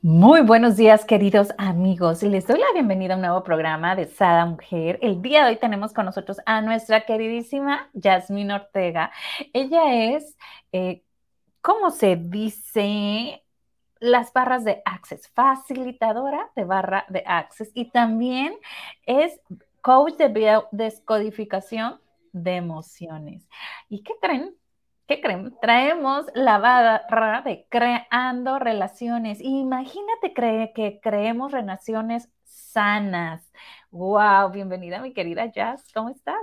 Muy buenos días, queridos amigos. Les doy la bienvenida a un nuevo programa de Sada Mujer. El día de hoy tenemos con nosotros a nuestra queridísima Yasmín Ortega. Ella es, eh, ¿cómo se dice? Las barras de Access, facilitadora de barra de Access y también es coach de descodificación de emociones. ¿Y qué creen? ¿Qué creen? Traemos la barra de creando relaciones. Imagínate que creemos relaciones sanas. ¡Wow! Bienvenida, mi querida Jazz. ¿Cómo estás?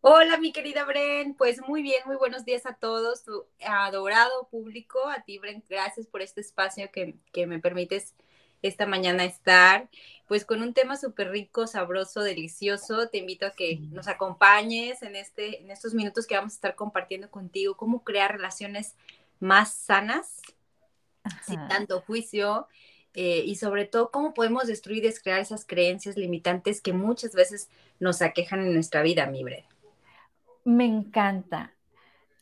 Hola, mi querida Bren. Pues muy bien, muy buenos días a todos. Tu adorado público, a ti, Bren, gracias por este espacio que, que me permites esta mañana estar, pues con un tema súper rico, sabroso, delicioso. Te invito a que nos acompañes en, este, en estos minutos que vamos a estar compartiendo contigo, cómo crear relaciones más sanas, sin tanto juicio, eh, y sobre todo cómo podemos destruir y descrear esas creencias limitantes que muchas veces nos aquejan en nuestra vida, mi Bre. Me encanta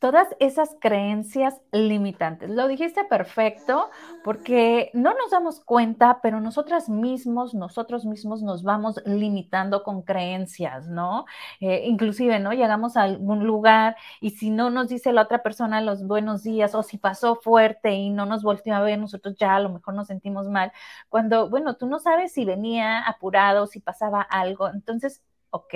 todas esas creencias limitantes. Lo dijiste perfecto porque no nos damos cuenta, pero nosotras mismos, nosotros mismos nos vamos limitando con creencias, ¿no? Eh, inclusive, ¿no? Llegamos a algún lugar y si no nos dice la otra persona los buenos días o si pasó fuerte y no nos volteó a ver, nosotros ya a lo mejor nos sentimos mal. Cuando, bueno, tú no sabes si venía apurado, si pasaba algo, entonces, ok,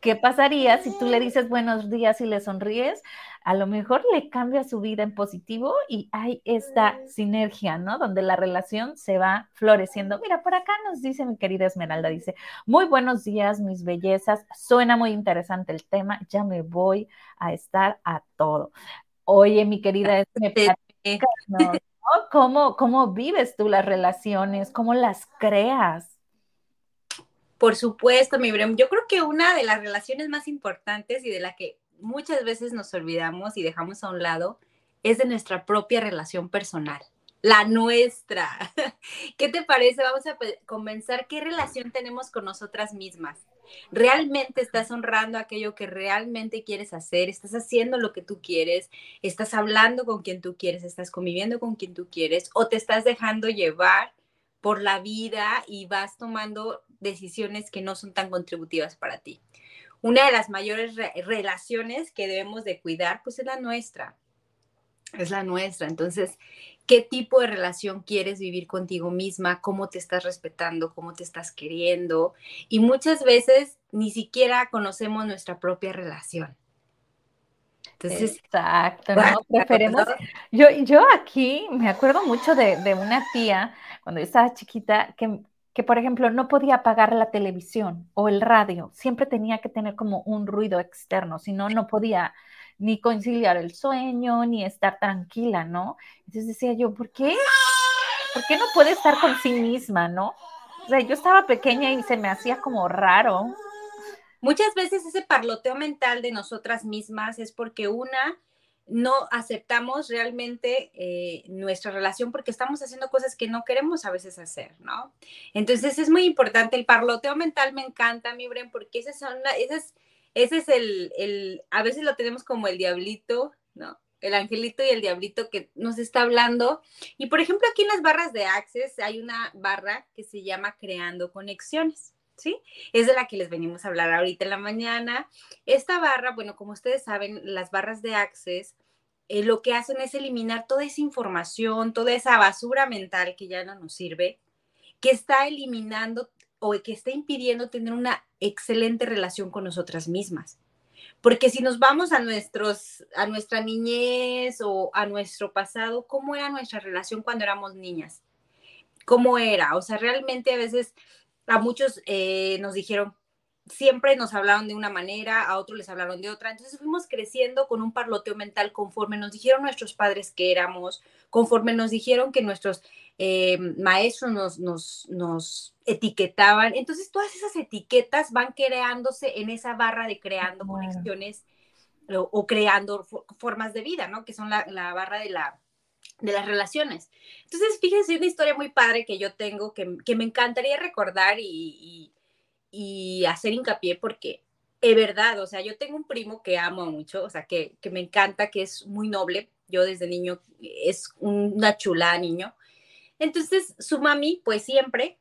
¿Qué pasaría si tú le dices buenos días y le sonríes? A lo mejor le cambia su vida en positivo y hay esta sinergia, ¿no? Donde la relación se va floreciendo. Mira, por acá nos dice mi querida Esmeralda, dice, muy buenos días, mis bellezas. Suena muy interesante el tema. Ya me voy a estar a todo. Oye, mi querida Esmeralda, ¿cómo, ¿cómo vives tú las relaciones? ¿Cómo las creas? Por supuesto, mi Brem. Yo creo que una de las relaciones más importantes y de la que muchas veces nos olvidamos y dejamos a un lado es de nuestra propia relación personal, la nuestra. ¿Qué te parece? Vamos a comenzar qué relación tenemos con nosotras mismas. ¿Realmente estás honrando aquello que realmente quieres hacer? ¿Estás haciendo lo que tú quieres? ¿Estás hablando con quien tú quieres? ¿Estás conviviendo con quien tú quieres? ¿O te estás dejando llevar por la vida y vas tomando decisiones que no son tan contributivas para ti. Una de las mayores relaciones que debemos de cuidar, pues es la nuestra. Es la nuestra. Entonces, ¿qué tipo de relación quieres vivir contigo misma? ¿Cómo te estás respetando? ¿Cómo te estás queriendo? Y muchas veces ni siquiera conocemos nuestra propia relación. Entonces, Exacto, ¿no? Preferemos. Yo, yo aquí me acuerdo mucho de, de, una tía cuando yo estaba chiquita que, que, por ejemplo, no podía apagar la televisión o el radio, siempre tenía que tener como un ruido externo, si no, no podía ni conciliar el sueño, ni estar tranquila, ¿no? Entonces decía yo, ¿por qué? ¿Por qué no puede estar con sí misma, no? O sea, yo estaba pequeña y se me hacía como raro. Muchas veces ese parloteo mental de nosotras mismas es porque una no aceptamos realmente eh, nuestra relación porque estamos haciendo cosas que no queremos a veces hacer, ¿no? Entonces es muy importante, el parloteo mental me encanta, mi Bren, porque ese, son ese es, ese es el, el, a veces lo tenemos como el diablito, ¿no? El angelito y el diablito que nos está hablando. Y por ejemplo, aquí en las barras de Access hay una barra que se llama Creando Conexiones. ¿Sí? Es de la que les venimos a hablar ahorita en la mañana. Esta barra, bueno, como ustedes saben, las barras de Access eh, lo que hacen es eliminar toda esa información, toda esa basura mental que ya no nos sirve, que está eliminando o que está impidiendo tener una excelente relación con nosotras mismas. Porque si nos vamos a, nuestros, a nuestra niñez o a nuestro pasado, ¿cómo era nuestra relación cuando éramos niñas? ¿Cómo era? O sea, realmente a veces a muchos eh, nos dijeron, siempre nos hablaron de una manera, a otros les hablaron de otra. Entonces fuimos creciendo con un parloteo mental conforme nos dijeron nuestros padres que éramos, conforme nos dijeron que nuestros eh, maestros nos, nos, nos, etiquetaban. Entonces todas esas etiquetas van creándose en esa barra de creando conexiones o, creando formas de vida, ¿no? Que son la, barra de, la, de las relaciones. Entonces, fíjense, una historia muy padre que yo tengo que, me encantaría recordar y, y, hacer hincapié porque es verdad, o sea, yo tengo un primo que amo mucho, o sea, que, que me encanta, que es muy noble. Yo desde niño es una chula niño. Entonces, su mami, pues siempre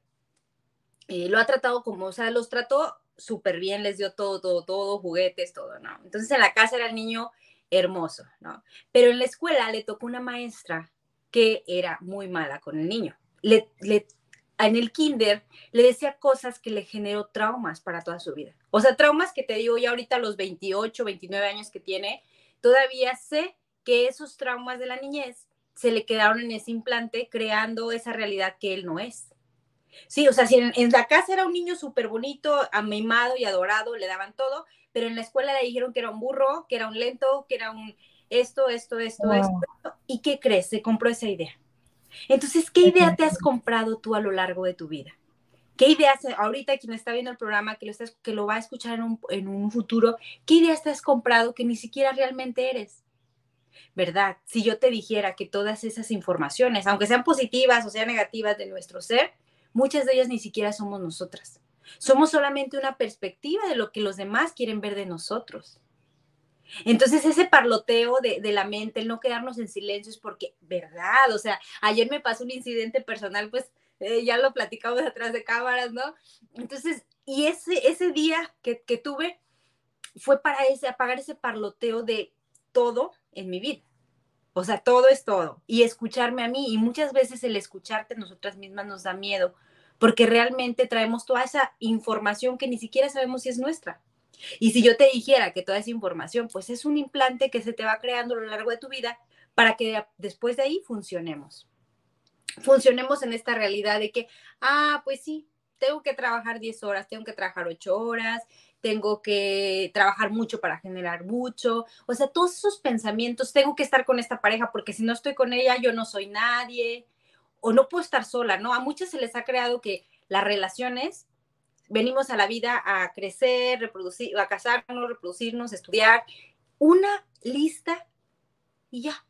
eh, lo ha tratado como, o sea, los trató súper bien, les dio todo, todo, todo, juguetes, todo, ¿no? Entonces en la casa era el niño hermoso, ¿no? Pero en la escuela le tocó una maestra que era muy mala con el niño. Le, en el kinder le decía cosas que le generó traumas para toda su vida. O sea, traumas que te digo ya ahorita los 28, 29 años que tiene, todavía sé que esos traumas de la niñez se le quedaron en ese implante creando esa realidad que él no es. Sí, o sea, si en, la casa era un niño súper bonito, amimado y adorado, le daban todo, pero en la escuela le dijeron que era un burro, que era un lento, que era un esto, esto, esto, esto. ¿Y qué crees? Se compró esa idea. Entonces, ¿qué idea te has comprado tú a lo largo de tu vida? ¿Qué ideas, ahorita quien está viendo el programa, que lo, que lo va a escuchar en un, en un futuro, qué ideas te has comprado que ni siquiera realmente eres? ¿Verdad? Si yo te dijera que todas esas informaciones, aunque sean positivas o sean negativas de nuestro ser, muchas de ellas ni siquiera somos nosotras. Somos solamente una perspectiva de lo que los demás quieren ver de nosotros. Entonces ese parloteo de, la mente, el no quedarnos en silencio es porque, ¿verdad? O sea, ayer me pasó un incidente personal, pues eh, ya lo platicamos atrás de cámaras, ¿no? Entonces, y ese, ese día que, que tuve fue para ese, apagar ese parloteo de todo en mi vida. O sea, todo es todo. Y escucharme a mí. Y muchas veces el escucharte nosotras mismas nos da miedo, porque realmente traemos toda esa información que ni siquiera sabemos si es nuestra. Y si yo te dijera que toda esa información, pues es un implante que se te va creando a lo largo de tu vida para que después de ahí funcionemos. Funcionemos en esta realidad de que, ah, pues sí, tengo que trabajar 10 horas, tengo que trabajar 8 horas, tengo que trabajar mucho para generar mucho, o sea, todos esos pensamientos, tengo que estar con esta pareja porque si no estoy con ella yo no soy nadie, o no puedo estar sola, ¿no? A muchos se les ha creado que las relaciones, venimos a la vida a crecer, reproducir, a casarnos, reproducirnos, estudiar, una lista y ya.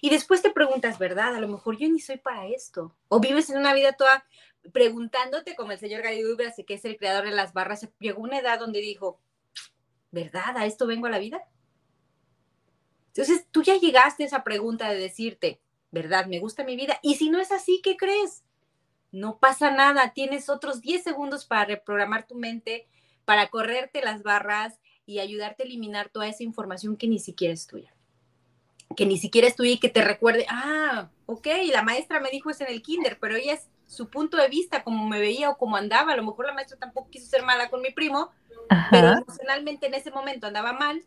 Y después te preguntas, ¿verdad? A lo mejor yo ni soy para esto. O vives en una vida toda preguntándote, como el señor Gary Douglas, que es el creador de las barras, llegó una edad donde dijo, ¿verdad? ¿A esto vengo a la vida? Entonces, tú ya llegaste a esa pregunta de decirte, ¿verdad? ¿Me gusta mi vida? Y si no es así, ¿qué crees? No pasa nada, tienes otros 10 segundos para reprogramar tu mente, para correrte las barras y ayudarte a eliminar toda esa información que ni siquiera es tuya. Que ni siquiera es tuya y que te recuerde, ah, ok, la maestra me dijo eso en el kinder, pero ella es su punto de vista, como me veía o como andaba. A lo mejor la maestra tampoco quiso ser mala con mi primo, pero emocionalmente en ese momento andaba mal.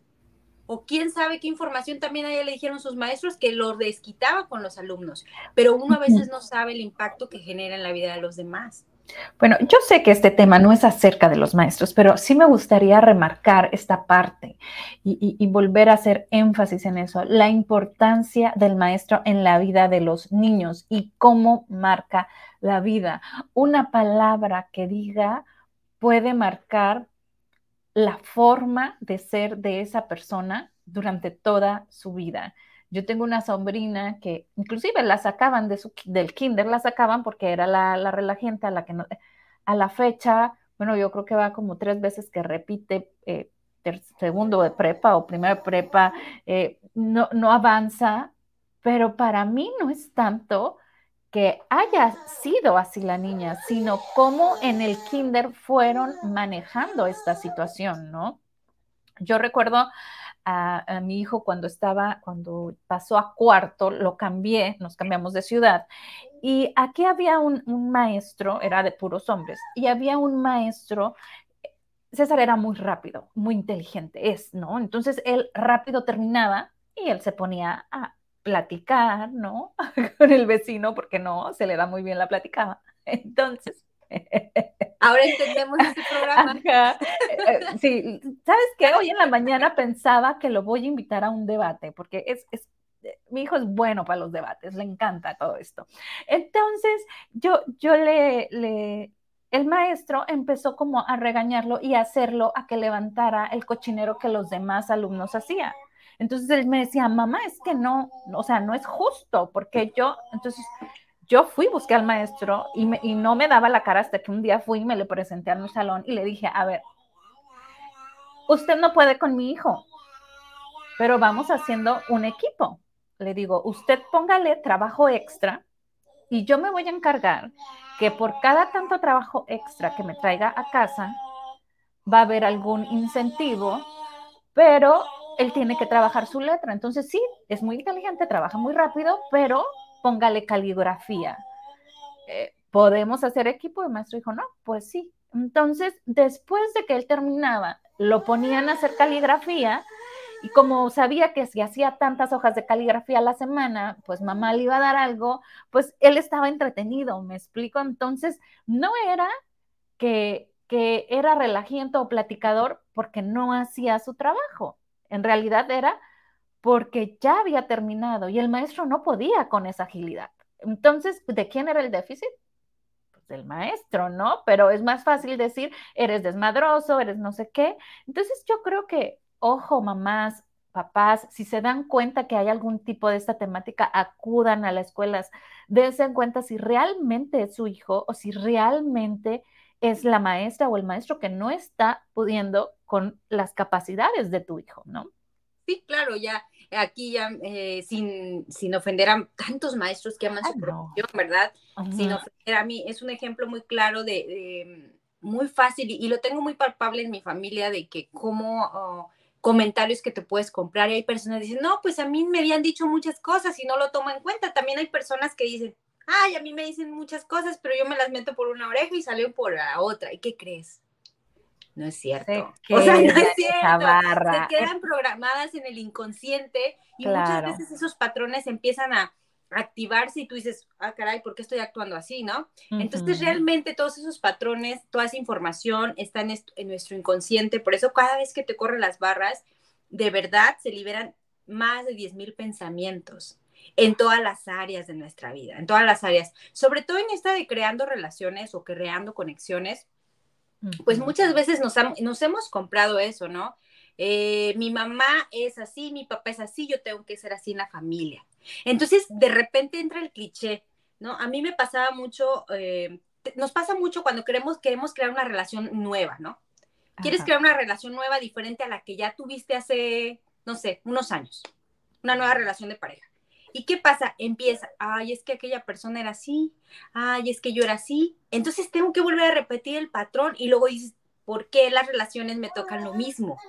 O quién sabe qué información también a ella le dijeron sus maestros que lo desquitaba con los alumnos. Pero uno a veces no sabe el impacto que genera en la vida de los demás. Bueno, yo sé que este tema no es acerca de los maestros, pero sí me gustaría remarcar esta parte y, volver a hacer énfasis en eso, la importancia del maestro en la vida de los niños y cómo marca la vida. Una palabra que diga puede marcar la forma de ser de esa persona durante toda su vida. Yo tengo una sobrina que inclusive la sacaban de su, del kinder, la sacaban porque era la, la a la que no, a la fecha, bueno, yo creo que va como tres veces que repite eh, segundo de prepa o primero de prepa, eh, no, no avanza, pero para mí no es tanto que haya sido así la niña, sino cómo en el kinder fueron manejando esta situación, ¿no? Yo recuerdo a, mi hijo cuando estaba, cuando pasó a cuarto, lo cambié, nos cambiamos de ciudad. Y aquí había un, maestro, era de puros hombres, y había un maestro César era muy rápido, muy inteligente, es, ¿no? Entonces él rápido terminaba y él se ponía a platicar, ¿no? Con el vecino, porque no, se le da muy bien la platicada. Entonces, Ahora entendemos este programa. Eh, eh, sí, ¿sabes qué? Hoy en la mañana pensaba que lo voy a invitar a un debate, porque es, es eh, mi hijo es bueno para los debates, le encanta todo esto. Entonces, yo, yo le, le, el maestro empezó como a regañarlo y a hacerlo a que levantara el cochinero que los demás alumnos hacían. Entonces él me decía, mamá, es que no, o sea, no es justo, porque yo, entonces yo fui, busqué al maestro y, y no me daba la cara hasta que un día fui y me le presenté a mi salón y le dije, a ver, usted no puede con mi hijo, pero vamos haciendo un equipo. Le digo, usted póngale trabajo extra y yo me voy a encargar que por cada tanto trabajo extra que me traiga a casa, va a haber algún incentivo, pero él tiene que trabajar su letra. Entonces sí, es muy inteligente, trabaja muy rápido, pero póngale caligrafía. Eh, ¿Podemos hacer equipo? El maestro dijo, no, pues sí. Entonces, después de que él terminaba, lo ponían a hacer caligrafía y como sabía que si hacía tantas hojas de caligrafía a la semana, pues mamá le iba a dar algo, pues él estaba entretenido, me explico. Entonces, no era que, que era relajiento o platicador porque no hacía su trabajo. En realidad era porque ya había terminado y el maestro no podía con esa agilidad. Entonces, ¿de quién era el déficit? Pues del maestro, ¿no? Pero es más fácil decir, eres desmadroso, eres no sé qué. Entonces, yo creo que, ojo, mamás, papás, si se dan cuenta que hay algún tipo de esta temática, acudan a las escuelas, dense en cuenta si realmente es su hijo o si realmente es la maestra o el maestro que no está pudiendo con las capacidades de tu hijo, ¿no? Sí, claro, ya aquí ya eh, sin, sin, ofender a tantos maestros que aman su profesión, ¿verdad? Sin ofender a mí, es un ejemplo muy claro de, muy fácil y, lo tengo muy palpable en mi familia de que como oh, comentarios que te puedes comprar y hay personas que dicen, no, pues a mí me habían dicho muchas cosas y no lo tomo en cuenta. También hay personas que dicen, ay, a mí me dicen muchas cosas, pero yo me las meto por una oreja y salió por la otra. ¿Y qué crees? No es cierto. o sea, no es cierto. Se quedan programadas en el inconsciente y muchas veces esos patrones empiezan a activarse y tú dices, ah, caray, ¿por qué estoy actuando así, no? Entonces, realmente todos esos patrones, toda esa información está en, en nuestro inconsciente. Por eso, cada vez que te corren las barras, de verdad se liberan más de 10.000 pensamientos en todas las áreas de nuestra vida, en todas las áreas, sobre todo en esta de creando relaciones o creando conexiones, pues muchas veces nos, nos hemos comprado eso, ¿no? Eh, mi mamá es así, mi papá es así, yo tengo que ser así en la familia. Entonces, de repente entra el cliché, ¿no? A mí me pasaba mucho, eh, nos pasa mucho cuando queremos, queremos crear una relación nueva, ¿no? Quieres crear una relación nueva diferente a la que ya tuviste hace, no sé, unos años, una nueva relación de pareja. ¿Y qué pasa? Empieza, ay, es que aquella persona era así, ay, es que yo era así. Entonces tengo que volver a repetir el patrón y luego dices, ¿por qué las relaciones me tocan lo mismo?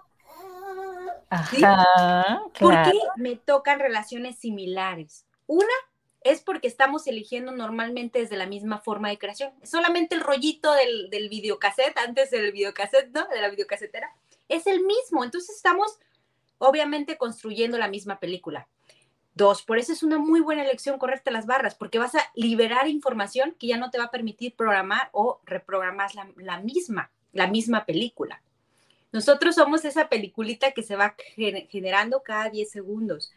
¿Por qué me tocan relaciones similares? Una es porque estamos eligiendo normalmente desde la misma forma de creación. Solamente el rollito del, del videocassette, antes del videocassette, ¿no? De la videocasetera, es el mismo. Entonces estamos obviamente construyendo la misma película. Dos, por eso es una muy buena elección correcta las barras, porque vas a liberar información que ya no te va a permitir programar o reprogramar la, misma, la misma película. Nosotros somos esa peliculita que se va generando cada 10 segundos.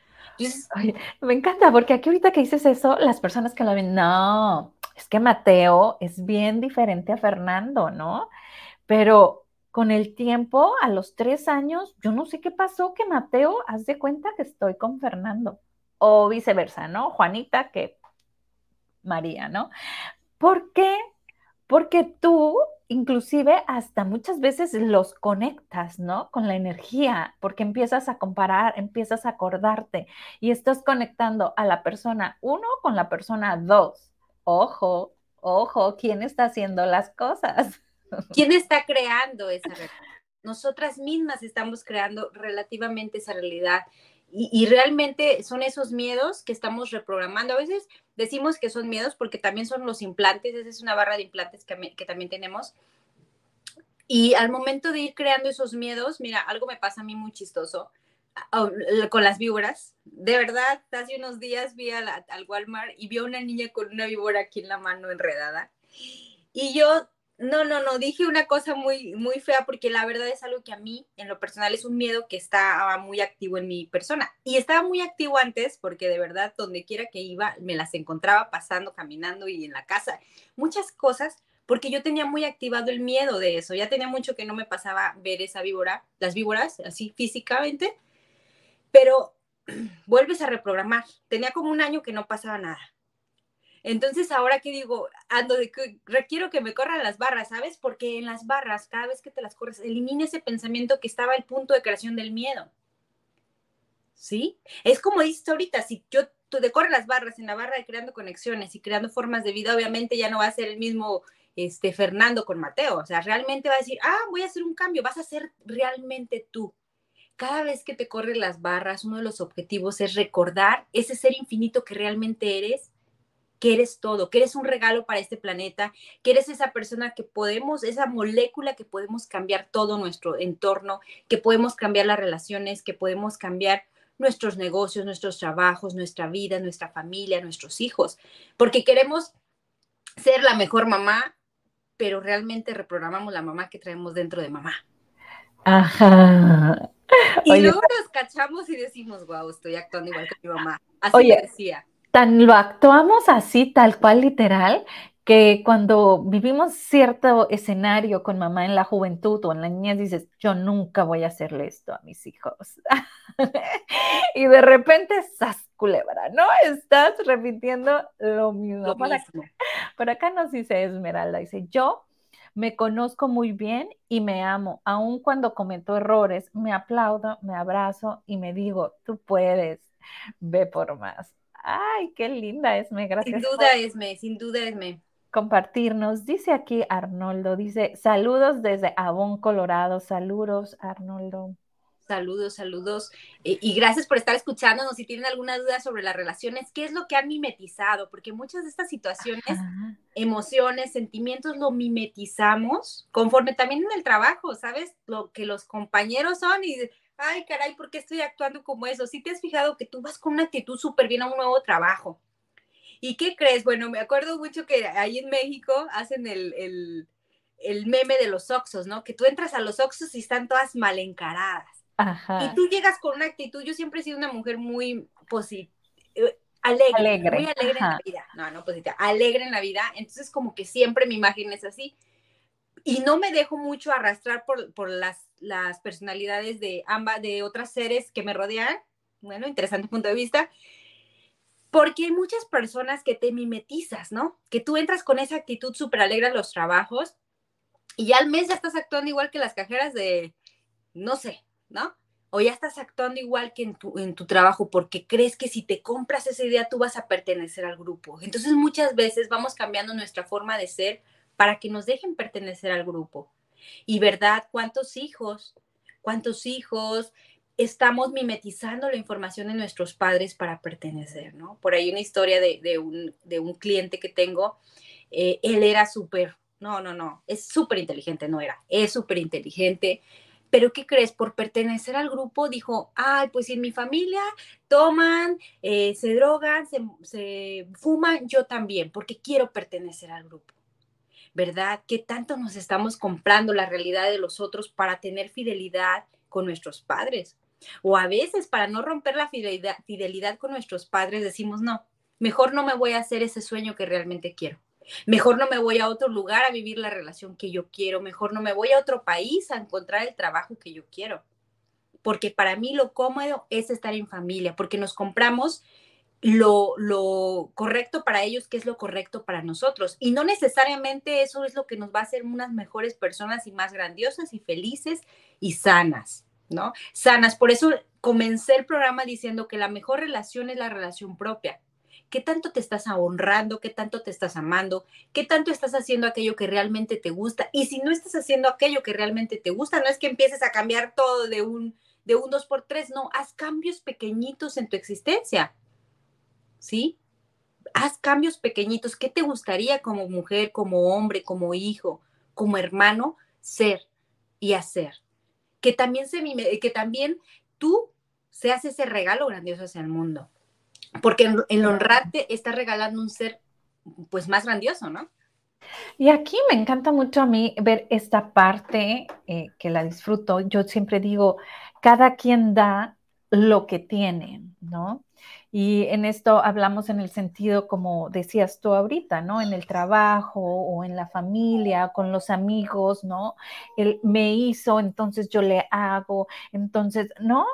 me encanta, porque aquí ahorita que dices eso, las personas que lo ven, no, es que Mateo es bien diferente a Fernando, ¿no? Pero con el tiempo, a los tres años, yo no sé qué pasó, que Mateo, haz de cuenta que estoy con Fernando o viceversa, ¿no? Juanita que María, ¿no? ¿Por qué? Porque tú inclusive hasta muchas veces los conectas, ¿no? Con la energía, porque empiezas a comparar, empiezas a acordarte y estás conectando a la persona uno con la persona dos. Ojo, ojo, ¿quién está haciendo las cosas? ¿Quién está creando esa realidad? Nosotras mismas estamos creando relativamente esa realidad y, realmente son esos miedos que estamos reprogramando. A veces decimos que son miedos porque también son los implantes, esa es una barra de implantes que, también tenemos. Y al momento de ir creando esos miedos, mira, algo me pasa a mí muy chistoso con las víboras. De verdad, hace unos días vi al Walmart y vi a una niña con una víbora aquí en la mano enredada. Y yo no, no, no, dije una cosa muy, muy fea porque la verdad es algo que a mí, en lo personal, es un miedo que estaba muy activo en mi persona. Y estaba muy activo antes porque de verdad, donde quiera que iba, me las encontraba pasando, caminando y en la casa. Muchas cosas porque yo tenía muy activado el miedo de eso. Ya tenía mucho que no me pasaba ver esa víbora, las víboras, así físicamente. pero vuelves a reprogramar. Tenía como un año que no pasaba nada. Entonces, ahora que digo, ando de que requiero que me corran las barras, ¿sabes? Porque en las barras, cada vez que te las corres, elimina ese pensamiento que estaba el punto de creación del miedo. ¿Sí? Es como dices ahorita, si yo tú decorres las barras en la barra de creando conexiones y creando formas de vida, obviamente ya no va a ser el mismo este, Fernando con Mateo. O sea, realmente va a decir, ah, voy a hacer un cambio, vas a ser realmente tú. Cada vez que te corres las barras, uno de los objetivos es recordar ese ser infinito que realmente eres, que eres todo, que eres un regalo para este planeta, que eres esa persona que podemos, esa molécula que podemos cambiar todo nuestro entorno, que podemos cambiar las relaciones, que podemos cambiar nuestros negocios, nuestros trabajos, nuestra vida, nuestra familia, nuestros hijos, porque queremos ser la mejor mamá, pero realmente reprogramamos la mamá que traemos dentro de mamá. Ajá. Y luego nos cachamos y decimos, wow, estoy actuando igual que mi mamá. Así Oye, decía. Tan lo actuamos así, tal cual, literal, que cuando vivimos cierto escenario con mamá en la juventud o en la niñez, dices, yo nunca voy a hacerle esto a mis hijos. y de repente, ¡zas, culebra! ¿No? Estás repitiendo lo mismo. Lo por, Acá, por acá nos dice Esmeralda, dice, yo me conozco muy bien y me amo. Aun cuando cometo errores, me aplaudo, me abrazo y me digo, tú puedes, ve por más. Ay, qué linda Esme, gracias. Sin duda, Esme, sin duda, Esme compartirnos. Dice aquí Arnoldo, dice, saludos desde Avon, Colorado. Saludos, Arnoldo. Saludos, saludos. Eh, y gracias por estar escuchándonos. Si tienen alguna duda sobre las relaciones, ¿qué es lo que han mimetizado? Porque muchas de estas situaciones, emociones, sentimientos, lo mimetizamos conforme también en el trabajo, ¿sabes? Lo que los compañeros son y, ay, caray, ¿por qué estoy actuando como eso? Si te has fijado que tú vas con una actitud súper bien a un nuevo trabajo ¿Y qué crees? Bueno, me acuerdo mucho que ahí en México hacen el, meme de los oxos, ¿no? Que tú entras a los oxos y están todas mal encaradas. Ajá. Y tú llegas con una actitud, yo siempre he sido una mujer muy positiva. Eh, alegre, muy alegre en la vida. No, no positiva, alegre en la vida. Entonces, como que siempre mi imagen es así. Y no me dejo mucho arrastrar por, las, las personalidades de ambas, de otras seres que me rodean. Bueno, interesante punto de vista. Porque hay muchas personas que te mimetizas, ¿no? Que tú entras con esa actitud súper alegre a los trabajos y ya al mes ya estás actuando igual que las cajeras de, no sé, ¿no? O ya estás actuando igual que en tu, en tu trabajo porque crees que si te compras esa idea tú vas a pertenecer al grupo. Entonces muchas veces vamos cambiando nuestra forma de ser para que nos dejen pertenecer al grupo. Y verdad, ¿cuántos hijos? ¿Cuántos hijos estamos mimetizando la información de nuestros padres para pertenecer, ¿no? Por ahí una historia de, un, cliente que tengo, eh, él era súper, no, no, no, es súper inteligente, no era, es súper inteligente, pero ¿qué crees? Por pertenecer al grupo dijo, ay, pues si en mi familia toman, eh, se drogan, se fuman, yo también, porque quiero pertenecer al grupo. ¿Verdad? ¿Qué tanto nos estamos comprando la realidad de los otros para tener fidelidad con nuestros padres? O a veces para no romper la fidelidad, con nuestros padres decimos, no, mejor no me voy a hacer ese sueño que realmente quiero. Mejor no me voy a otro lugar a vivir la relación que yo quiero. Mejor no me voy a otro país a encontrar el trabajo que yo quiero. Porque para mí lo cómodo es estar en familia, porque nos compramos lo, lo, correcto para ellos, que es lo correcto para nosotros. Y no necesariamente eso es lo que nos va a hacer unas mejores personas y más grandiosas y felices y sanas. ¿no? Sanas. Por eso comencé el programa diciendo que la mejor relación es la relación propia. ¿Qué tanto te estás honrando? ¿Qué tanto te estás amando? ¿Qué tanto estás haciendo aquello que realmente te gusta? Y si no estás haciendo aquello que realmente te gusta, no es que empieces a cambiar todo de un, de un dos por tres, no, haz cambios pequeñitos en tu existencia. ¿Sí? Haz cambios pequeñitos. ¿Qué te gustaría como mujer, como hombre, como hijo, como hermano ser y hacer? que también, se, que también tú seas ese regalo grandioso hacia el mundo. Porque en, en honrarte estás regalando un ser pues más grandioso, ¿no? Y aquí me encanta mucho a mí ver esta parte eh, que la disfruto. Yo siempre digo, cada quien da lo que tiene, ¿no? Y en esto hablamos en el sentido, como decías tú ahorita, ¿no? En el trabajo o en la familia, con los amigos, ¿no? Él me hizo, entonces yo le hago, entonces, ¿no?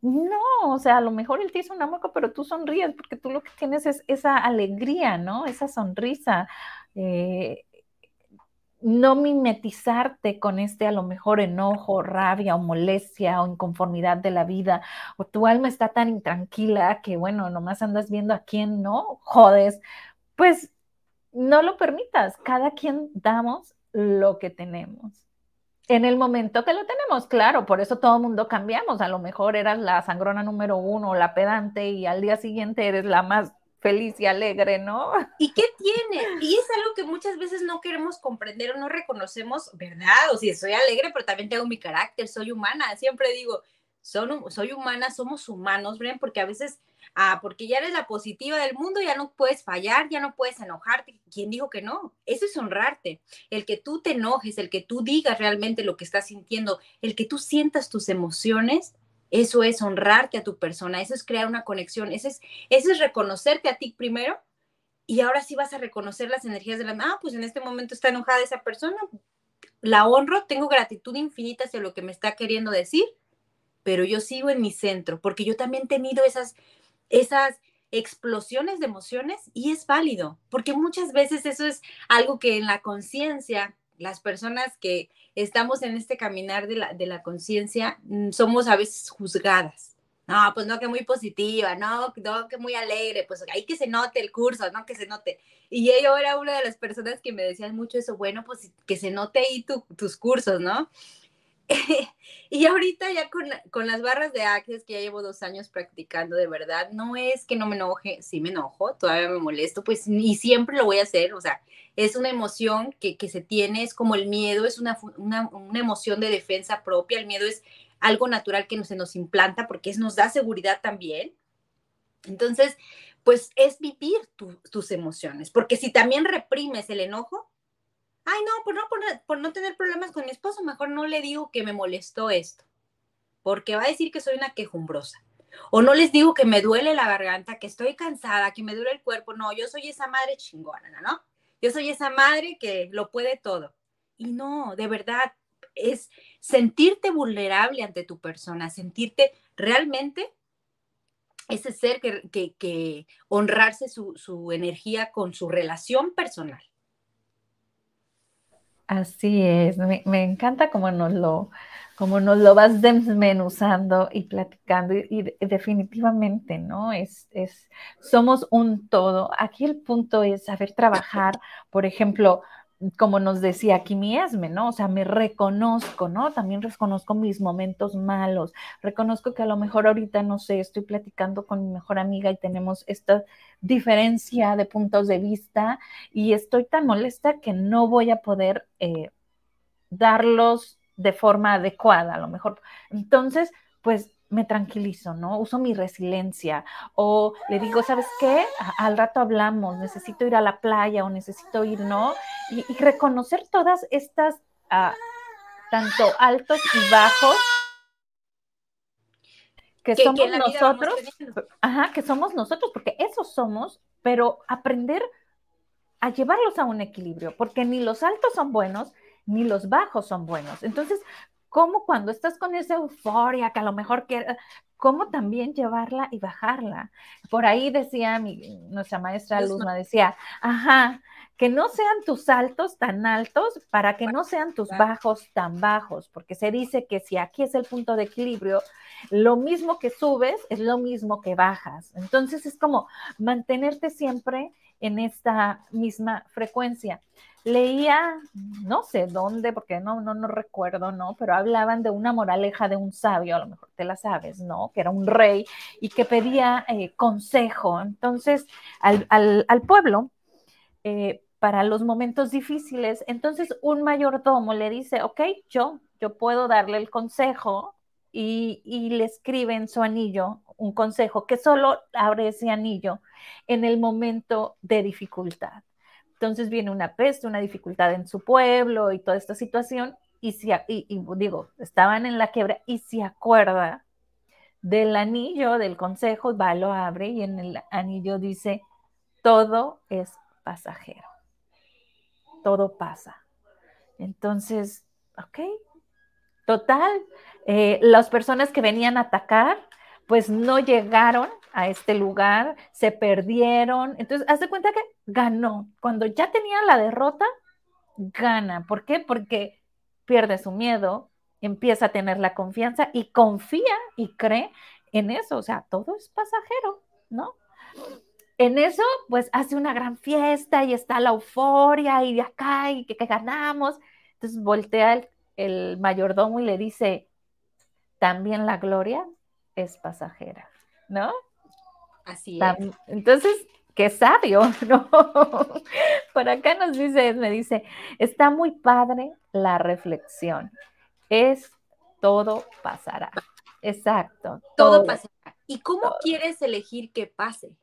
No, o sea, a lo mejor él te hizo una mueca, pero tú sonríes porque tú lo que tienes es esa alegría, ¿no? Esa sonrisa. Eh, no mimetizarte con este a lo mejor enojo, rabia o molestia o inconformidad de la vida, o tu alma está tan intranquila que, bueno, nomás andas viendo a quién no jodes, pues no lo permitas. Cada quien damos lo que tenemos en el momento que lo tenemos, claro, por eso todo el mundo cambiamos. A lo mejor eras la sangrona número uno, la pedante, y al día siguiente eres la más feliz y alegre, ¿no? ¿Y qué tiene? Y es algo que muchas veces no queremos comprender o no reconocemos, ¿verdad? O si soy alegre, pero también tengo mi carácter, soy humana. Siempre digo, soy humana, somos humanos, ¿ven? Porque a veces Ah, porque ya eres la positiva del mundo, ya no puedes fallar, ya no puedes enojarte. ¿Quién dijo que no? Eso es honrarte. El que tú te enojes, el que tú digas realmente lo que estás sintiendo, el que tú sientas tus emociones, eso es honrarte a tu persona, eso es crear una conexión, eso es, eso es reconocerte a ti primero y ahora sí vas a reconocer las energías de la, ah, pues en este momento está enojada esa persona, la honro, tengo gratitud infinita hacia lo que me está queriendo decir, pero yo sigo en mi centro, porque yo también he tenido esas esas explosiones de emociones y es válido, porque muchas veces eso es algo que en la conciencia, las personas que estamos en este caminar de la, de la conciencia, mm, somos a veces juzgadas. No, pues no, que muy positiva, no, no, que muy alegre, pues hay que se note el curso, no, que se note. Y yo era una de las personas que me decían mucho eso, bueno, pues que se note ahí tus cursos, ¿no? y ahorita ya con, con, las barras de Access, que ya llevo dos años practicando de verdad, no es que no me enoje, sí me enojo, todavía me molesto, pues y siempre lo voy a hacer, o sea, es una emoción que, que se tiene, es como el miedo, es una, una, emoción de defensa propia, el miedo es algo natural que se nos implanta porque es, nos da seguridad también. Entonces, pues es vivir tus emociones, porque si también reprimes el enojo, ay, no, por no, por, no tener problemas con mi esposo, mejor no le digo que me molestó esto, porque va a decir que soy una quejumbrosa. O no les digo que me duele la garganta, que estoy cansada, que me duele el cuerpo. No, yo soy esa madre chingona, ¿no? Yo soy esa madre que lo puede todo. Y no, de verdad, es sentirte vulnerable ante tu persona, sentirte realmente ese ser que, que, honrarse su, su energía con su relación personal. Así es, me, encanta cómo nos lo, como nos lo vas desmenuzando y platicando y, definitivamente, ¿no? Es, es, somos un todo. Aquí el punto es saber trabajar, por ejemplo, como nos decía aquí mi Esme, ¿no? O sea, me reconozco, ¿no? También reconozco mis momentos malos, reconozco que a lo mejor ahorita, no sé, estoy platicando con mi mejor amiga y tenemos esta diferencia de puntos de vista y estoy tan molesta que no voy a poder eh, darlos de forma adecuada, a lo mejor. Entonces, pues me tranquilizo, ¿no? Uso mi resiliencia o le digo, ¿sabes qué? Al rato hablamos, necesito ir a la playa o necesito ir, ¿no? Y, reconocer todas estas, ah, tanto altos y bajos que, somos nosotros, ajá, que somos nosotros, porque esos somos, pero aprender a llevarlos a un equilibrio, porque ni los altos son buenos, ni los bajos son buenos. Entonces, cómo cuando estás con esa euforia, que a lo mejor quieres, cómo también llevarla y bajarla. Por ahí decía mi, nuestra maestra Luzma, decía, ajá, que no sean tus altos tan altos para que no sean tus bajos tan bajos, porque se dice que si aquí es el punto de equilibrio, lo mismo que subes es lo mismo que bajas. Entonces es como mantenerte siempre en esta misma frecuencia leía, no sé dónde, porque no, no, no recuerdo, ¿no? Pero hablaban de una moraleja de un sabio, a lo mejor te la sabes, ¿no? Que era un rey y que pedía eh, consejo. Entonces, al, pueblo, eh, para los momentos difíciles, entonces un mayordomo le dice, ok, yo, yo puedo darle el consejo y, y le escribe en su anillo un consejo que solo abre ese anillo en el momento de dificultad. Entonces viene una peste, una dificultad en su pueblo y toda esta situación, y, si, y, digo, estaban en la quiebra y se acuerda del anillo del consejo, va, lo abre y en el anillo dice, todo es pasajero, todo pasa. Entonces, ok, total, eh, las personas que venían a atacar, pues no llegaron a este lugar, se perdieron. Entonces, haz de cuenta que ganó. Cuando ya tenía la derrota, gana. ¿Por qué? Porque pierde su miedo, empieza a tener la confianza y confía y cree en eso. O sea, todo es pasajero, ¿no? En eso, pues hace una gran fiesta y está la euforia y de acá y que, ganamos. Entonces voltea el, el mayordomo y le dice, también la gloria es pasajera, ¿no? Así es. Entonces, qué sabio, ¿no? Por acá nos dice, me dice, está muy padre la reflexión. Es todo pasará. Exacto. Todo, pasará. ¿Y cómo quieres elegir que pase?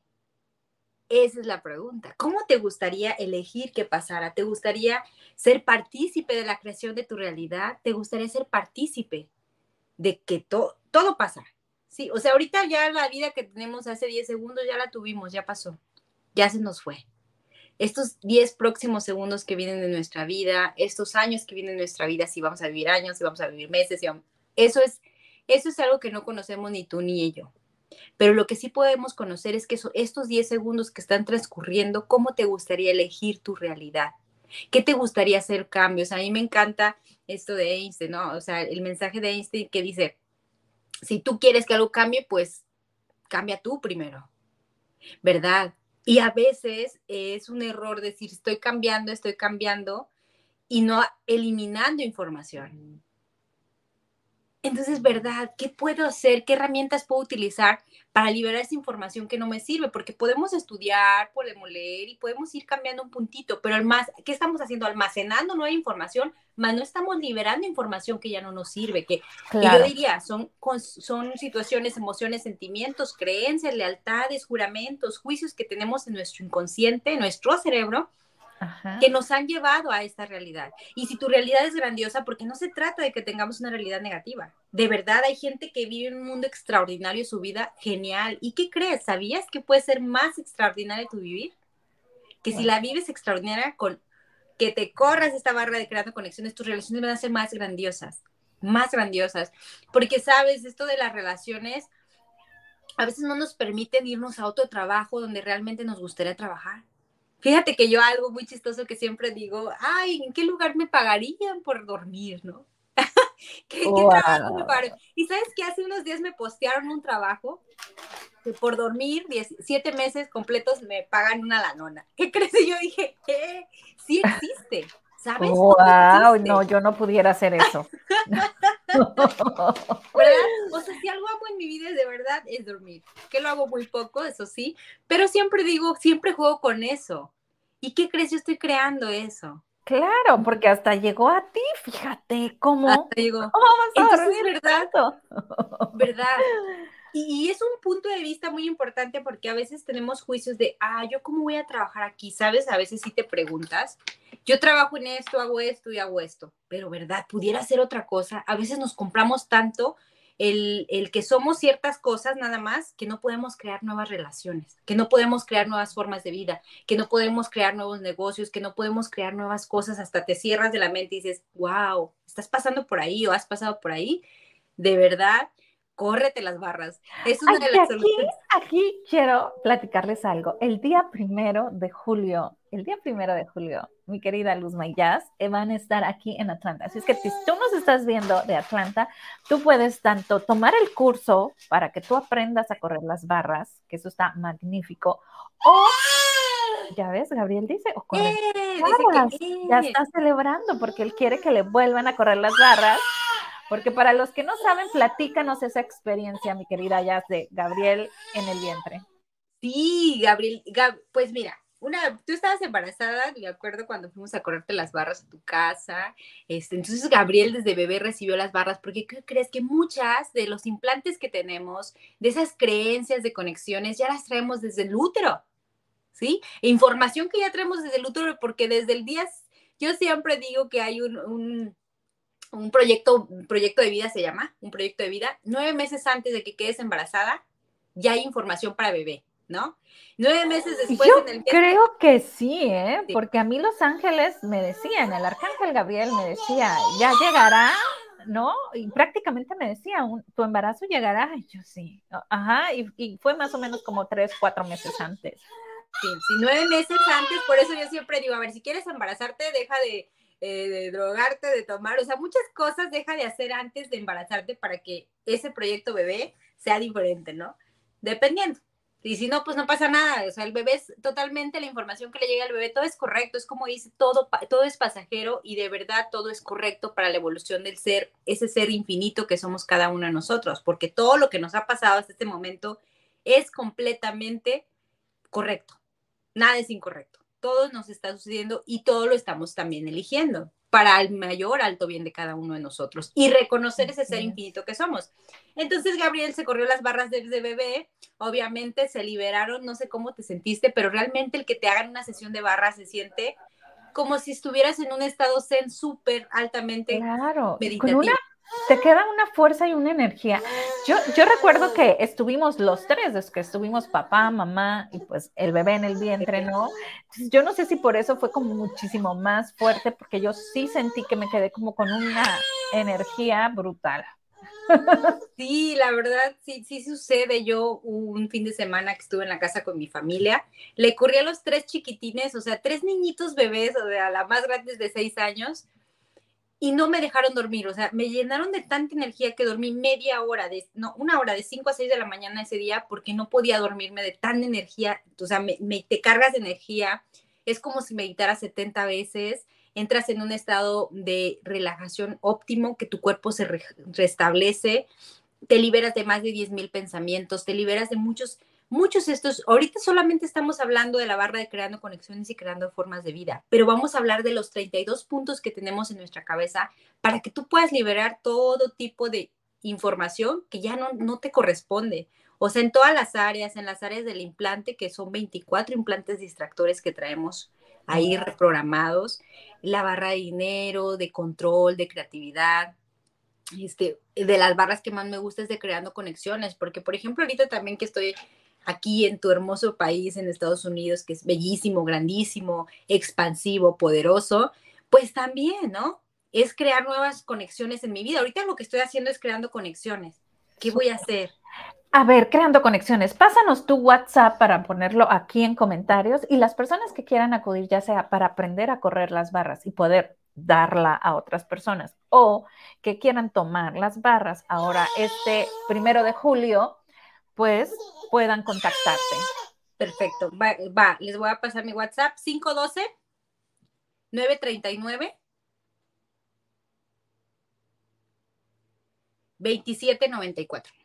Esa es la pregunta. ¿Cómo te gustaría elegir que pasara? ¿Te gustaría ser partícipe de la creación de tu realidad? ¿Te gustaría ser partícipe de que todo pasa? Sí, o sea, ahorita ya la vida que tenemos hace 10 segundos ya la tuvimos, ya pasó, ya se nos fue. Estos 10 próximos segundos que vienen de nuestra vida, estos años que vienen de nuestra vida, si vamos a vivir años, si vamos a vivir meses, eso, es, eso es algo que no conocemos ni tú ni yo. Pero lo que sí podemos conocer es que estos 10 segundos que están transcurriendo, ¿cómo te gustaría elegir tu realidad? ¿Qué te gustaría hacer cambios? A mí me encanta esto de Einstein, ¿no? O sea, el mensaje de Einstein que dice, si tú quieres que algo cambie, pues cambia tú primero, ¿verdad? Y a veces es un error decir, estoy cambiando, estoy cambiando y no eliminando información. Entonces, ¿verdad? ¿Qué puedo hacer? ¿Qué herramientas puedo utilizar para liberar esa información que no me sirve? Porque podemos estudiar, podemos leer y podemos ir cambiando un puntito, pero más, ¿qué estamos haciendo? Almacenando nueva información, más no estamos liberando información que ya no nos sirve, que yo diría, son, son situaciones, emociones, sentimientos, creencias, lealtades, juramentos, juicios que tenemos en nuestro inconsciente, en nuestro cerebro, que nos han llevado a esta realidad. Y si tu realidad es grandiosa, porque no se trata de que tengamos una realidad negativa. De verdad hay gente que vive en un mundo extraordinario, su vida genial. ¿Y qué crees? ¿Sabías que puede ser más extraordinario tu vivir? Que si la vives extraordinaria, con que te corras esta barra de creando conexiones, tus relaciones van a ser más grandiosas, más grandiosas. Porque sabes, esto de las relaciones a veces no nos permiten irnos a otro trabajo donde realmente nos gustaría trabajar Fíjate que yo algo muy chistoso que siempre digo, ay, ¿en qué lugar me pagarían por dormir, no? ¿Qué, trabajo me pagarían? Y sabes que hace unos días me postearon un trabajo que por dormir siete meses completos me pagan una lanona. ¿Qué crees? Y yo dije, ¿qué? Sí existe. ¿Sabes? Wow, no, yo no pudiera hacer eso. ¿Verdad? O sea, si algo amo en mi vida de verdad es dormir, que lo hago muy poco, eso sí, pero siempre digo, siempre juego con eso. ¿Y qué crees? Yo estoy creando eso. Claro, porque hasta llegó a ti, fíjate cómo. Hasta llegó. ¿Cómo Entonces, ¿verdad? ¿Verdad? Y, es un punto de vista muy importante porque a veces tenemos juicios de, ah, yo cómo voy a trabajar aquí, ¿sabes? A veces sí te preguntas, yo trabajo en esto, hago esto y hago esto, pero ¿verdad? Pudiera ser otra cosa. A veces nos compramos tanto el, el, que somos ciertas cosas nada más, que no podemos crear nuevas relaciones, que no podemos crear nuevas formas de vida, que no podemos crear nuevos negocios, que no podemos crear nuevas cosas, hasta te cierras de la mente y dices, wow, estás pasando por ahí o has pasado por ahí, de verdad, córrete las barras. Es una de las aquí, Aquí quiero platicarles algo. El día primero de julio, el día primero de julio, mi querida Luz Mayas, eh, van a estar aquí en Atlanta. Así es que si tú nos estás viendo de Atlanta, tú puedes tanto tomar el curso para que tú aprendas a correr las barras, que eso está magnífico, o ya ves, Gabriel dice, o correr eh, Ya está celebrando porque él quiere que le vuelvan a correr las barras. Porque para los que no saben, platícanos esa experiencia, mi querida Jazz, de Gabriel en el vientre. Sí, Gabriel, pues mira, una, tú estabas embarazada, me acuerdo cuando fuimos a correrte las barras a tu casa, este, entonces Gabriel desde bebé recibió las barras, porque ¿qué crees? Que muchas de los implantes que tenemos, de esas creencias de conexiones, ya las traemos desde el útero, ¿sí? E información que ya traemos desde el útero, porque desde el día, yo siempre digo que hay un, un, proyecto, proyecto de vida se llama, un proyecto de vida, nueve meses antes de que quedes embarazada, ya hay información para bebé. ¿No? Nueve meses después Yo en el Creo que sí, ¿eh? Porque a mí Los Ángeles me decían, el arcángel Gabriel me decía, ya llegará ¿no? Y prácticamente me decía, tu embarazo llegará, y yo sí, ajá, y, fue más o menos como tres, cuatro meses antes. Sí, sí, nueve meses antes, por eso yo siempre digo, a ver, si quieres embarazarte, deja de, eh, de drogarte, de tomar, o sea, muchas cosas deja de hacer antes de embarazarte para que ese proyecto bebé sea diferente, ¿no? Dependiendo. Y si no, pues no pasa nada. O sea, el bebé es totalmente la información que le llega al bebé, todo es correcto, es como dice, todo, todo es pasajero y de verdad todo es correcto para la evolución del ser, ese ser infinito que somos cada uno de nosotros, porque todo lo que nos ha pasado hasta este momento es completamente correcto. Nada es incorrecto. Todo nos está sucediendo y todo lo estamos también eligiendo para el mayor alto bien de cada uno de nosotros y reconocer ese ser infinito que somos. Entonces Gabriel se corrió las barras de, bebé, obviamente se liberaron, no sé cómo te sentiste, pero realmente el que te hagan una sesión de barras se siente como si estuvieras en un estado zen súper altamente claro, meditativo te queda una fuerza y una energía. Yo, yo recuerdo que estuvimos los tres, es que estuvimos papá, mamá y pues el bebé en el vientre, ¿no? Yo no sé si por eso fue como muchísimo más fuerte, porque yo sí sentí que me quedé como con una energía brutal. Sí, la verdad, sí, sí sucede. Yo un fin de semana que estuve en la casa con mi familia, le corrí a los tres chiquitines, o sea, tres niñitos bebés, o sea, la más grande de seis años, y no me dejaron dormir, o sea, me llenaron de tanta energía que dormí media hora, de, no, una hora de 5 a 6 de la mañana ese día porque no podía dormirme de tanta energía, o sea, me, te cargas de energía, es como si meditaras 70 veces, entras en un estado de relajación óptimo, que tu cuerpo se restablece, te liberas de más de 10 mil pensamientos, te liberas de muchos muchos estos, ahorita solamente estamos hablando de la barra de creando conexiones y creando formas de vida, pero vamos a hablar de los 32 puntos que tenemos en nuestra cabeza para que tú puedas liberar todo tipo de información que ya no, no te corresponde. O sea, en todas las áreas, en las áreas del implante, que son 24 implantes distractores que traemos ahí reprogramados, la barra de dinero, de control, de creatividad, este, de las barras que más me gusta es de creando conexiones, porque por ejemplo ahorita también que estoy aquí en tu hermoso país, en Estados Unidos, que es bellísimo, grandísimo, expansivo, poderoso, pues también, ¿no? Es crear nuevas conexiones en mi vida. Ahorita lo que estoy haciendo es creando conexiones. ¿Qué voy a hacer? A ver, creando conexiones. Pásanos tu WhatsApp para ponerlo aquí en comentarios y las personas que quieran acudir, ya sea para aprender a correr las barras y poder darla a otras personas o que quieran tomar las barras ahora este primero de julio, pues puedan contactarte. Perfecto, va, les voy a pasar mi WhatsApp 512 939 2794.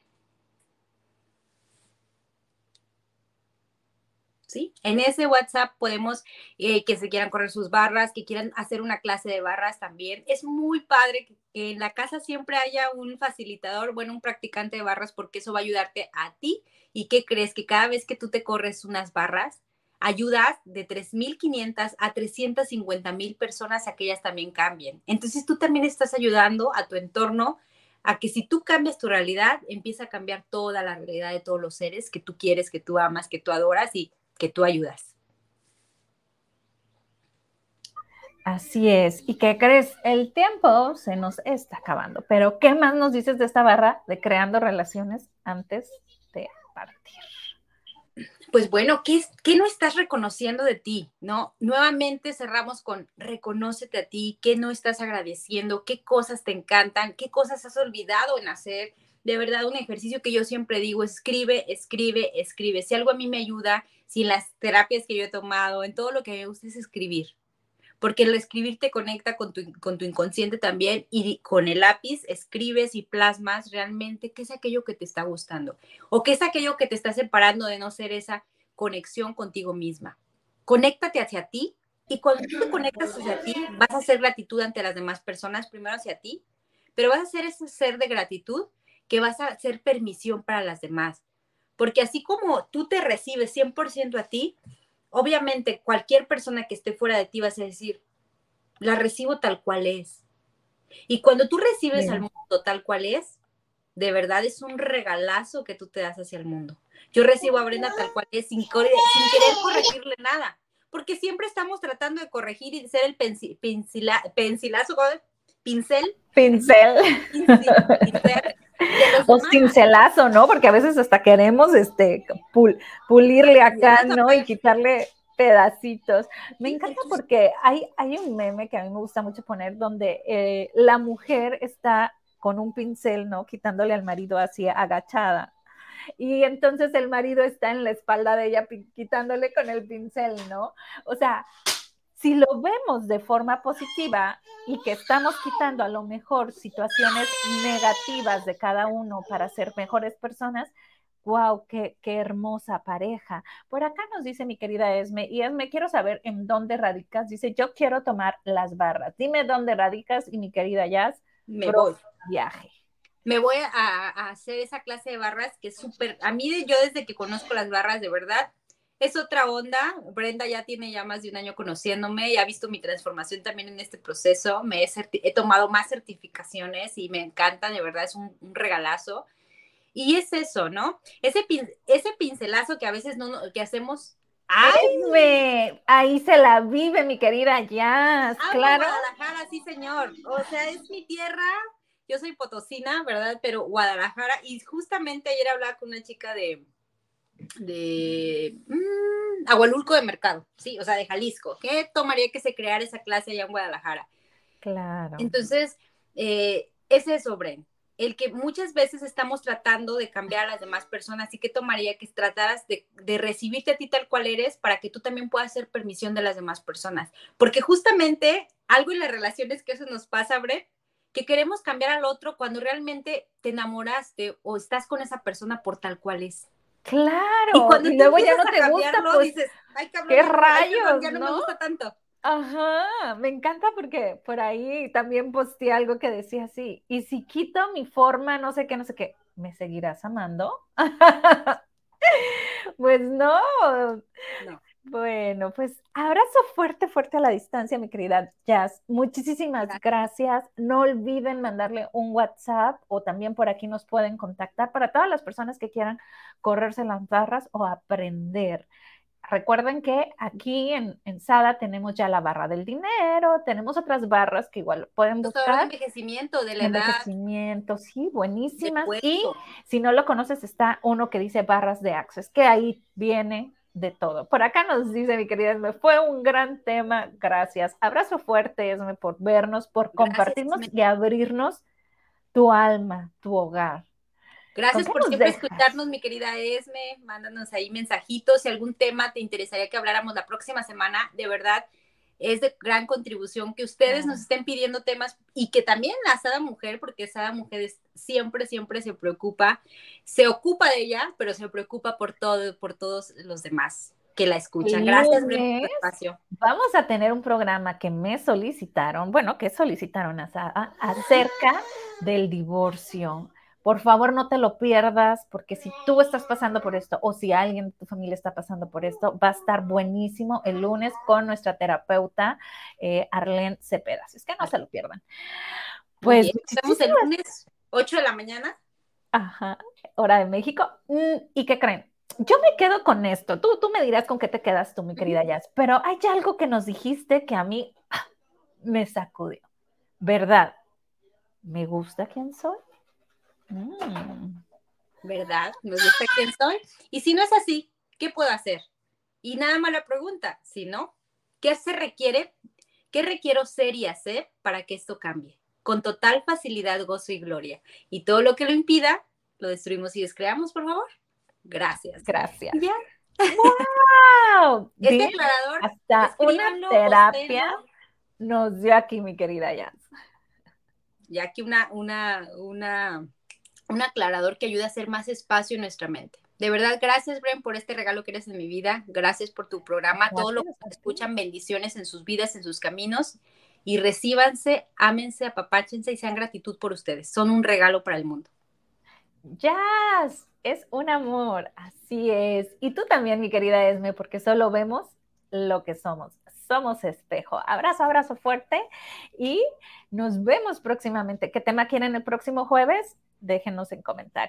¿Sí? En ese WhatsApp podemos eh, que se quieran correr sus barras, que quieran hacer una clase de barras también. Es muy padre que, que en la casa siempre haya un facilitador, bueno, un practicante de barras, porque eso va a ayudarte a ti ¿Y qué crees? Que cada vez que tú te corres unas barras, ayudas de 3.500 a 350.000 personas a que ellas también cambien. Entonces tú también estás ayudando a tu entorno a que si tú cambias tu realidad, empieza a cambiar toda la realidad de todos los seres que tú quieres, que tú amas, que tú adoras y que tú ayudas. Así es. ¿Y qué crees? El tiempo se nos está acabando. Pero ¿qué más nos dices de esta barra de creando relaciones antes de pues bueno, ¿qué, ¿qué, no estás reconociendo de ti? ¿No? Nuevamente cerramos con reconócete a ti, qué no estás agradeciendo, qué cosas te encantan, qué cosas has olvidado en hacer. De verdad, un ejercicio que yo siempre digo, escribe, escribe, escribe. Si algo a mí me ayuda, si en las terapias que yo he tomado, en todo lo que me gusta es escribir porque el escribir te conecta con tu, con tu inconsciente también y con el lápiz escribes y plasmas realmente qué es aquello que te está gustando o qué es aquello que te está separando de no ser esa conexión contigo misma. Conéctate hacia ti y cuando tú te conectas hacia ti, vas a hacer gratitud ante las demás personas, primero hacia ti, pero vas a ser ese ser de gratitud que vas a hacer permisión para las demás. Porque así como tú te recibes 100% a ti, obviamente cualquier persona que esté fuera de ti va a decir, la recibo tal cual es. Y cuando tú recibes al mundo tal cual es, de verdad es un regalazo que tú te das hacia el mundo. Yo recibo a Brenda tal cual es, sin, querer corregirle nada, porque siempre estamos tratando de corregir y de ser el pencilazo, pincel. Pincel. O cincelazo, ¿no? Porque a veces hasta queremos este pulirle acá, ¿no? Y quitarle pedacitos. Me encanta porque hay, hay un meme que a mí me gusta mucho poner donde eh, la mujer está con un pincel, ¿no? Quitándole al marido así agachada. Y entonces el marido está en la espalda de ella quitándole con el pincel, ¿no? O sea, si lo vemos de forma positiva y que estamos quitando a lo mejor situaciones negativas de cada uno para ser mejores personas, wow, qué, qué, hermosa pareja. Por acá nos dice mi querida Esme, y Esme, quiero saber en dónde radicas. Dice, yo quiero tomar las barras. Dime dónde radicas y mi querida Jazz, me voy. Viaje. Me voy a, a hacer esa clase de barras que es súper, a mí yo desde que conozco las barras, de verdad, es otra onda. Brenda ya tiene ya más de un año conociéndome y ha visto mi transformación también en este proceso. Me he, tomado más certificaciones y me encanta, de verdad, es un, regalazo. Y es eso, ¿no? Ese, ese pincelazo que a veces no, que hacemos. ¡Ay! Ahí se la vive, mi querida Jazz, claro. Guadalajara, sí, señor. O sea, es mi tierra. Yo soy potosina, ¿verdad? Pero Guadalajara. Y justamente ayer hablaba con una chica de, de mmm, Agualulco de Mercado, sí, o sea, de Jalisco. ¿Qué tomaría que se creara esa clase allá en Guadalajara? Claro. Entonces, eh, ese es sobre el que muchas veces estamos tratando de cambiar a las demás personas y que tomaría que trataras de, de, recibirte a ti tal cual eres para que tú también puedas hacer permisión de las demás personas. Porque justamente algo en las relaciones que eso nos pasa, Bre, que queremos cambiar al otro cuando realmente te enamoraste o estás con esa persona por tal cual es. Claro. Y cuando luego ya no te gusta, pues, dices, ay, cabrón, qué rayos, ya no, me gusta tanto. Ajá, me encanta porque por ahí también posteé algo que decía así, y si quito mi forma, no sé qué, no sé qué, ¿me seguirás amando? pues no. no. Bueno, pues abrazo fuerte, fuerte a la distancia, mi querida Jazz. Muchísimas gracias. No olviden mandarle un WhatsApp o también por aquí nos pueden contactar para todas las personas que quieran correrse las barras o aprender. Recuerden que aquí en, Sada tenemos ya la barra del dinero, tenemos otras barras que igual pueden buscar. De envejecimiento, de la envejecimiento, sí, buenísimas. Y si no lo conoces, está uno que dice barras de access, que ahí viene de todo. Por acá nos dice mi querida Esme, fue un gran tema, gracias. Abrazo fuerte, Esme, por vernos, por compartirnos y abrirnos tu alma, tu hogar. Gracias por siempre escucharnos, mi querida Esme. Mándanos ahí mensajitos. Si algún tema te interesaría que habláramos la próxima semana, de verdad, es de gran contribución que ustedes nos estén pidiendo temas y que también la Sada Mujer, porque Sada Mujer siempre, siempre se preocupa, se ocupa de ella, pero se preocupa por todo, por todos los demás que la escuchan. Gracias por el espacio. Vamos a tener un programa que me solicitaron, bueno, que solicitaron a Sada acerca del divorcio por favor, no te lo pierdas, porque si tú estás pasando por esto o si alguien de tu familia está pasando por esto, va a estar buenísimo el lunes con nuestra terapeuta eh, Arlene Cepeda. es que no se lo pierdan. Pues estamos el lunes 8 de la mañana. Ajá, hora de México. Mm, ¿Y qué creen? Yo me quedo con esto. Tú, tú me dirás con qué te quedas tú, mi querida Jazz, pero hay algo que nos dijiste que a mí ah, me sacudió. ¿Verdad? ¿Me gusta quién soy? Mm. ¿Verdad? Me gusta quién soy. Y si no es así, ¿qué puedo hacer? Y nada más la pregunta, si no, ¿qué se requiere? ¿Qué requiero ser y hacer para que esto cambie? Con total facilidad, gozo y gloria. Y todo lo que lo impida, lo destruimos y descreamos, por favor. Gracias. Gracias. ¿Ya? ¡Wow! Este aclarador, hasta una terapia nos dio aquí, mi querida Jazz. Y aquí una, una, una un aclarador que ayude a hacer más espacio en nuestra mente. De verdad, gracias, Bren, por este regalo que eres en mi vida. Gracias por tu programa. Todo lo que escuchan, bendiciones en sus vidas, en sus caminos. Y recíbanse, ámense, apapáchense y sean gratitud por ustedes. Son un regalo para el mundo. Jazz, es un amor. Así es. Y tú también, mi querida Esme, porque solo vemos lo que somos. Somos espejo. Abrazo, abrazo fuerte y nos vemos próximamente. ¿Qué tema quieren el próximo jueves? Déjenos en comentarios.